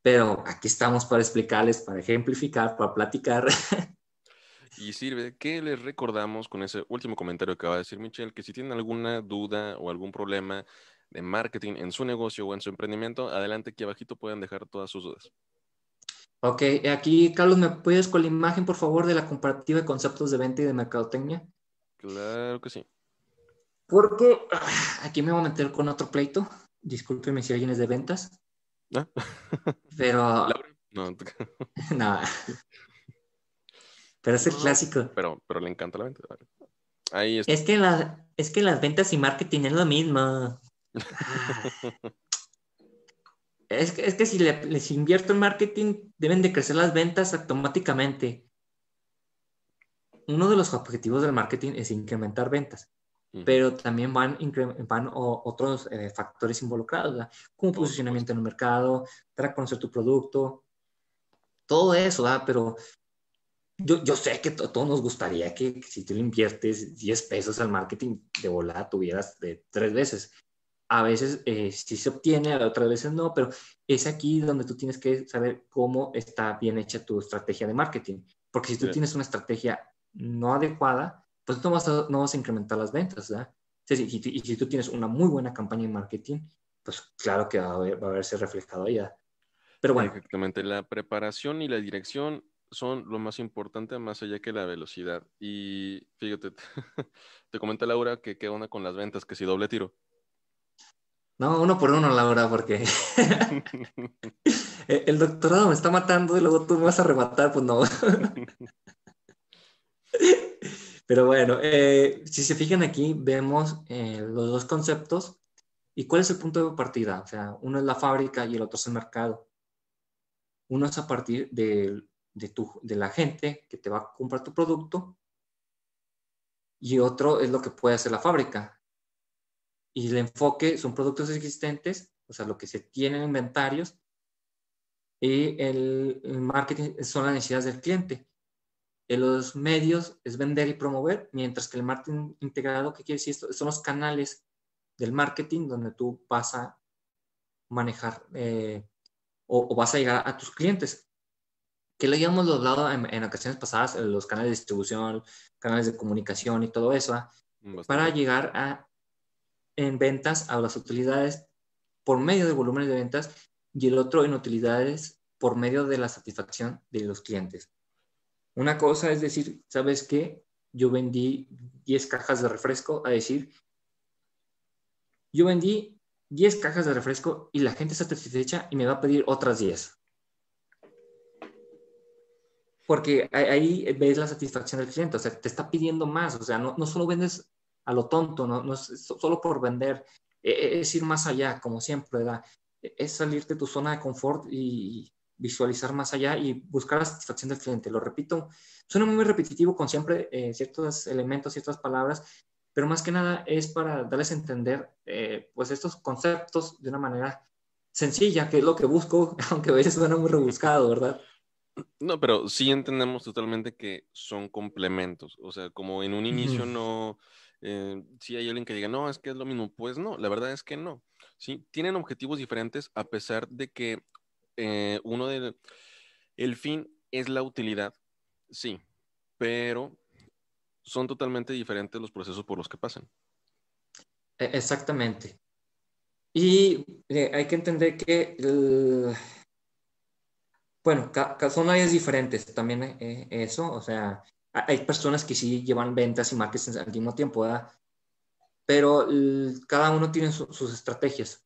Pero aquí estamos para explicarles, para ejemplificar, para platicar. Y sirve que les recordamos con ese último comentario que acaba de decir Michelle, que si tienen alguna duda o algún problema de marketing en su negocio o en su emprendimiento, adelante aquí abajito pueden dejar todas sus dudas. Ok, aquí Carlos, ¿me puedes con la imagen, por favor, de la comparativa de conceptos de venta y de mercadotecnia? Claro que sí. Porque ah, aquí me voy a meter con otro pleito. Discúlpeme si alguien es de ventas. Pero. No. no. Pero es el clásico. Pero, pero le encanta la venta. Ahí está. Es que, la, es que las ventas y marketing es lo mismo. Es que, si les invierto en marketing, deben de crecer las ventas automáticamente. Uno de los objetivos del marketing es incrementar ventas, pero también van, van otros eh, factores involucrados, como posicionamiento en el mercado, para conocer tu producto, todo eso, pero yo, yo sé que a todos nos gustaría que, si tú le inviertes 10 pesos al marketing, de volada tuvieras de tres veces. A veces eh, sí se obtiene, a otras veces no, pero es aquí donde tú tienes que saber cómo está bien hecha tu estrategia de marketing. Porque si tú tienes una estrategia no adecuada, pues no vas a, no vas a incrementar las ventas, ¿verdad? y, si tú tienes una muy buena campaña de marketing, pues claro que va a, va a verse reflejado allá. Pero bueno. Exactamente, la preparación y la dirección son lo más importante más allá que la velocidad. Y fíjate, te comenta Laura que qué onda con las ventas, que si doble tiro. No, uno por uno, Laura, porque el doctorado me está matando y luego tú me vas a rematar, pues no. Pero bueno, eh, si se fijan aquí, vemos eh, los dos conceptos y cuál es el punto de partida. O sea, uno es la fábrica y el otro es el mercado. Uno es a partir de, tu, de la gente que te va a comprar tu producto y otro es lo que puede hacer la fábrica y el enfoque son productos existentes, o sea, lo que se tiene en inventarios, y el, marketing son las necesidades del cliente. Los medios es vender y promover, mientras que el marketing integrado, ¿qué quiere decir esto? Son los canales del marketing donde tú vas a manejar eh, o, vas a llegar a tus clientes. Que lo habíamos hablado en, en, ocasiones pasadas, los canales de distribución, canales de comunicación y todo eso, ¿ah? para llegar a en ventas a las utilidades por medio de volúmenes de ventas y el otro en utilidades por medio de la satisfacción de los clientes. Una cosa es decir, ¿sabes qué? Yo vendí 10 cajas de refresco a decir, yo vendí 10 cajas de refresco y la gente está satisfecha y me va a pedir otras 10. Porque ahí ves la satisfacción del cliente, o sea, te está pidiendo más, o sea, no, solo vendes a lo tonto, no, no es solo por vender, e, e, es ir más allá, como siempre, ¿verdad? E, es salir de tu zona de confort y visualizar más allá y buscar la satisfacción del cliente. Lo repito, suena muy repetitivo con siempre eh, ciertos elementos, ciertas palabras, pero más que nada es para darles a entender eh, pues estos conceptos de una manera sencilla, que es lo que busco, aunque a veces suena muy rebuscado, ¿verdad? No, pero sí entendemos totalmente que son complementos, o sea, como en un inicio no eh, si hay alguien que diga, no, es que es lo mismo, pues no, la verdad es que no. ¿sí? Tienen objetivos diferentes a pesar de que eh, uno del el fin es la utilidad, sí, pero son totalmente diferentes los procesos por los que pasan. E, exactamente. Y eh, hay que entender que, bueno, son áreas diferentes también eh, eso, o sea, hay personas que sí llevan ventas y marketing al mismo tiempo. Pero cada uno tiene sus estrategias.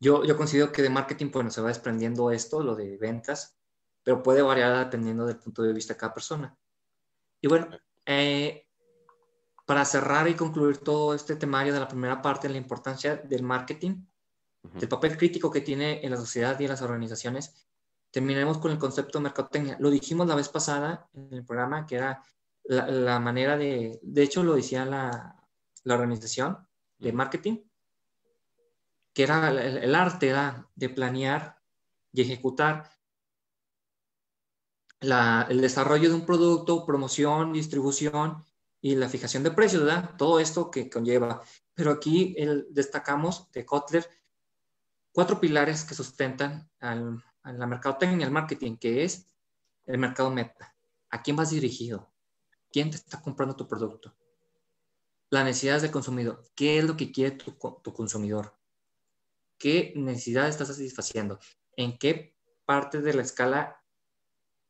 Yo, yo considero que de marketing, bueno, se va desprendiendo esto, lo de ventas, pero puede variar dependiendo del punto de vista de cada persona. Y bueno, eh, para cerrar y concluir todo este temario de la primera parte, la importancia del marketing, del papel crítico que tiene en la sociedad y en las organizaciones, terminaremos con el concepto de mercadotecnia. Lo dijimos la vez pasada en el programa, que era la, manera de, de hecho lo decía la, la organización de marketing, que era el, arte de planear y ejecutar el desarrollo de un producto, promoción, distribución y la fijación de precios, ¿verdad? Todo esto que conlleva. Pero aquí destacamos de Kotler cuatro pilares que sustentan al, a la mercadotecnia al marketing, que es el mercado meta. ¿A quién vas dirigido? ¿Quién te está comprando tu producto? Las necesidades del consumidor. ¿Qué es lo que quiere tu consumidor? ¿Qué necesidad estás satisfaciendo? ¿En qué parte de la escala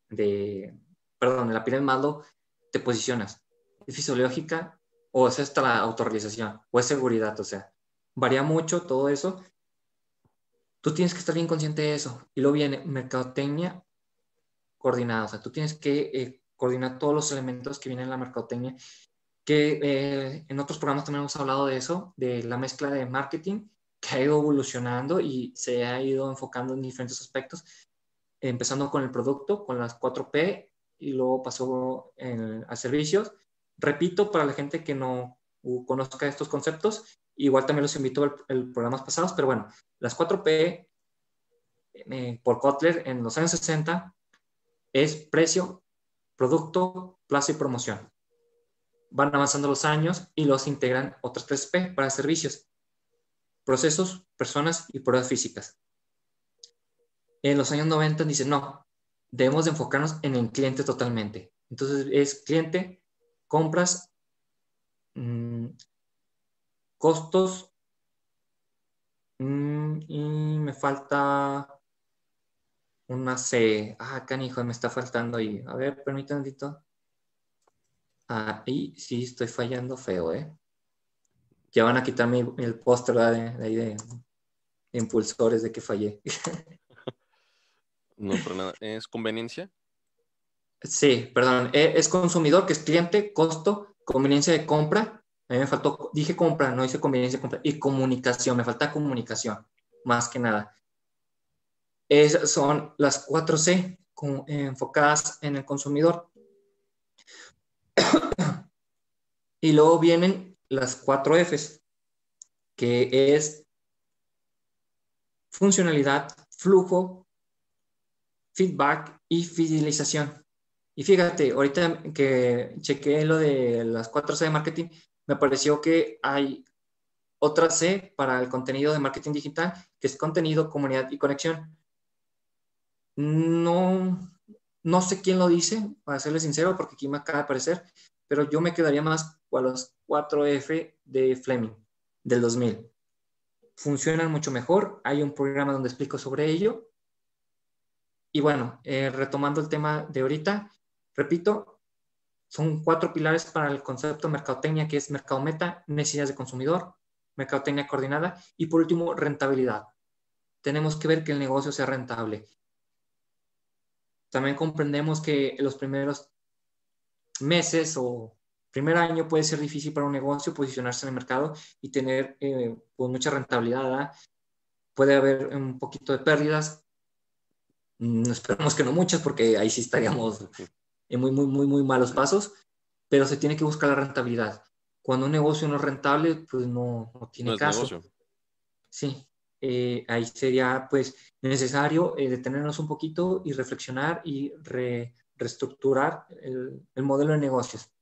de, perdón, de la pirámide malo te posicionas? ¿Es fisiológica o es esta la autorrealización o es seguridad? O sea, varía mucho todo eso. Tú tienes que estar bien consciente de eso. Y luego viene mercadotecnia coordinada. O sea, tú tienes que eh, coordinar todos los elementos que vienen en la mercadotecnia. Que eh, en otros programas también hemos hablado de eso, de la mezcla de marketing que ha ido evolucionando y se ha ido enfocando en diferentes aspectos, empezando con el producto, con las 4P, y luego pasó a servicios. Repito, para la gente que no conozca estos conceptos, igual también los invito a el programas pasados, pero bueno, las 4P eh, por Kotler en los años 60 es precio, producto, plaza y promoción. Van avanzando los años y los integran otras 3P para servicios procesos, personas y pruebas físicas. En los años 90 dicen, no, debemos de enfocarnos en el cliente totalmente. Entonces es cliente, compras, mm, costos, mm, y me falta una C. Ah, canijo, me está faltando ahí. A ver, permítanme un poquito. Ahí sí estoy fallando feo, ¿eh? Ya van a quitarme el póster de, ahí de, impulsores de que fallé. no, pero nada, ¿es conveniencia? Sí, perdón, e, es consumidor, que es cliente, costo, conveniencia de compra. A mí me faltó, dije compra, no hice conveniencia de compra. Y comunicación, me falta comunicación, más que nada. Esas son las 4C enfocadas en el consumidor. y luego vienen las cuatro Fs, que es funcionalidad, flujo, feedback y fidelización. Y fíjate, ahorita que chequeé lo de las cuatro C de marketing, me pareció que hay otra C para el contenido de marketing digital, que es contenido, comunidad y conexión. No, no sé quién lo dice, para serle sincero, porque aquí me acaba de aparecer, pero yo me quedaría más con los 4F de Fleming del 2000. Funcionan mucho mejor. Hay un programa donde explico sobre ello. Y bueno, eh, retomando el tema de ahorita, repito, son cuatro pilares para el concepto de mercadotecnia, que es mercado meta, necesidades de consumidor, mercadotecnia coordinada y por último, rentabilidad. Tenemos que ver que el negocio sea rentable. También comprendemos que los primeros meses o primer año puede ser difícil para un negocio posicionarse en el mercado y tener eh, pues, mucha rentabilidad. Puede haber un poquito de pérdidas. Mm, esperamos que no muchas porque ahí sí estaríamos en muy, muy, muy, muy malos pasos, pero se tiene que buscar la rentabilidad. Cuando un negocio no es rentable, pues no, no tiene caso. Sí, eh, ahí sería pues necesario eh, detenernos un poquito y reflexionar y reestructurar el, el modelo de negocios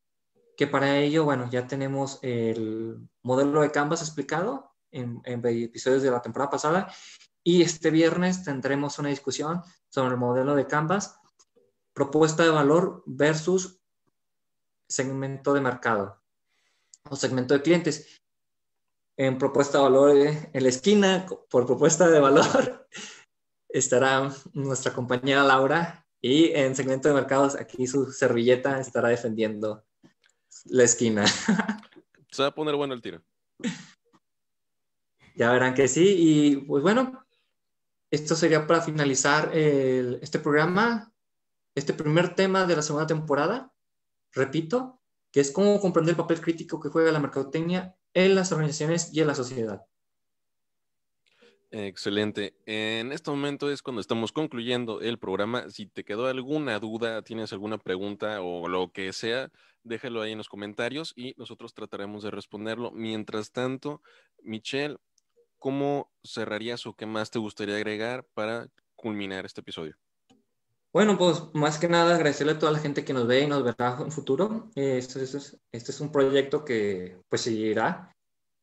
que para ello, bueno, ya tenemos el modelo de Canvas explicado en, episodios de la temporada pasada y este viernes tendremos una discusión sobre el modelo de Canvas, propuesta de valor versus segmento de mercado o segmento de clientes. en propuesta de valor en la esquina, por propuesta de valor, estará nuestra compañera Laura y en segmento de mercados, aquí su servilleta estará defendiendo la esquina. Se va a poner bueno el tiro. Ya verán que sí. Y pues bueno, esto sería para finalizar este programa, este primer tema de la segunda temporada. Repito, que es cómo comprender el papel crítico que juega la mercadotecnia en las organizaciones y en la sociedad. Excelente. En este momento es cuando estamos concluyendo el programa. Si te quedó alguna duda, tienes alguna pregunta o lo que sea, déjalo ahí en los comentarios y nosotros trataremos de responderlo. Mientras tanto, Michelle, ¿cómo cerrarías o qué más te gustaría agregar para culminar este episodio? Bueno, pues más que nada agradecerle a toda la gente que nos ve y nos verá en futuro. Este es, este es un proyecto que pues seguirá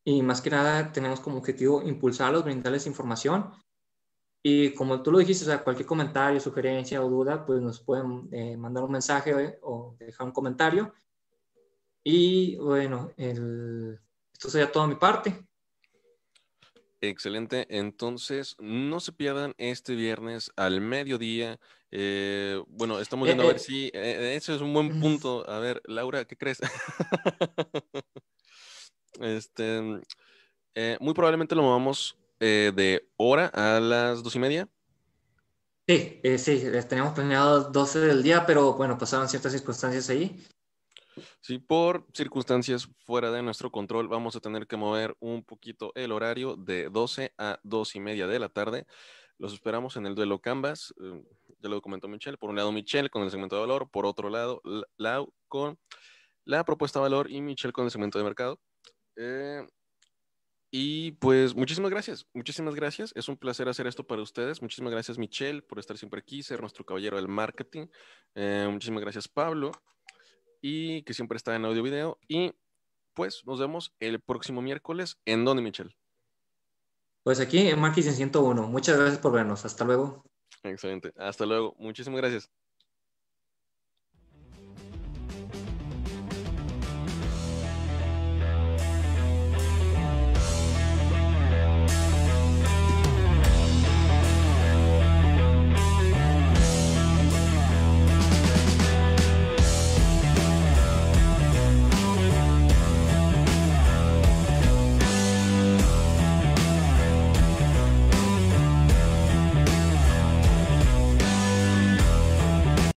y más que nada tenemos como objetivo impulsarlos, brindarles información y como tú lo dijiste, o sea, cualquier comentario, sugerencia o duda, pues nos pueden eh, mandar un mensaje eh, o dejar un comentario. Y bueno, esto sería toda mi parte. Excelente. Entonces, no se pierdan este viernes al mediodía. Eh, bueno, estamos viendo a ver si ese es un buen punto. A ver, Laura, ¿qué crees? Este, eh, muy probablemente lo movamos eh, de hora a las dos y media. Sí, eh, sí, teníamos planeado 12 del día, pero bueno, pasaron ciertas circunstancias ahí. Sí, por circunstancias fuera de nuestro control, vamos a tener que mover un poquito el horario de 12 a 2 y media de la tarde. Los esperamos en el duelo Canvas. ya lo comentó Michelle. Por un lado, Michelle con el segmento de valor. Por otro lado, Lau con la propuesta de valor y Michelle con el segmento de mercado. Eh, y pues muchísimas gracias, muchísimas gracias. Es un placer hacer esto para ustedes. Muchísimas gracias Michelle por estar siempre aquí, ser nuestro caballero del marketing. Eh, muchísimas gracias Pablo y que siempre está en audio video. Y pues nos vemos el próximo miércoles. ¿En dónde Michelle? Pues aquí en Marketing 101. Muchas gracias por vernos. Hasta luego. Excelente. Hasta luego. Muchísimas gracias.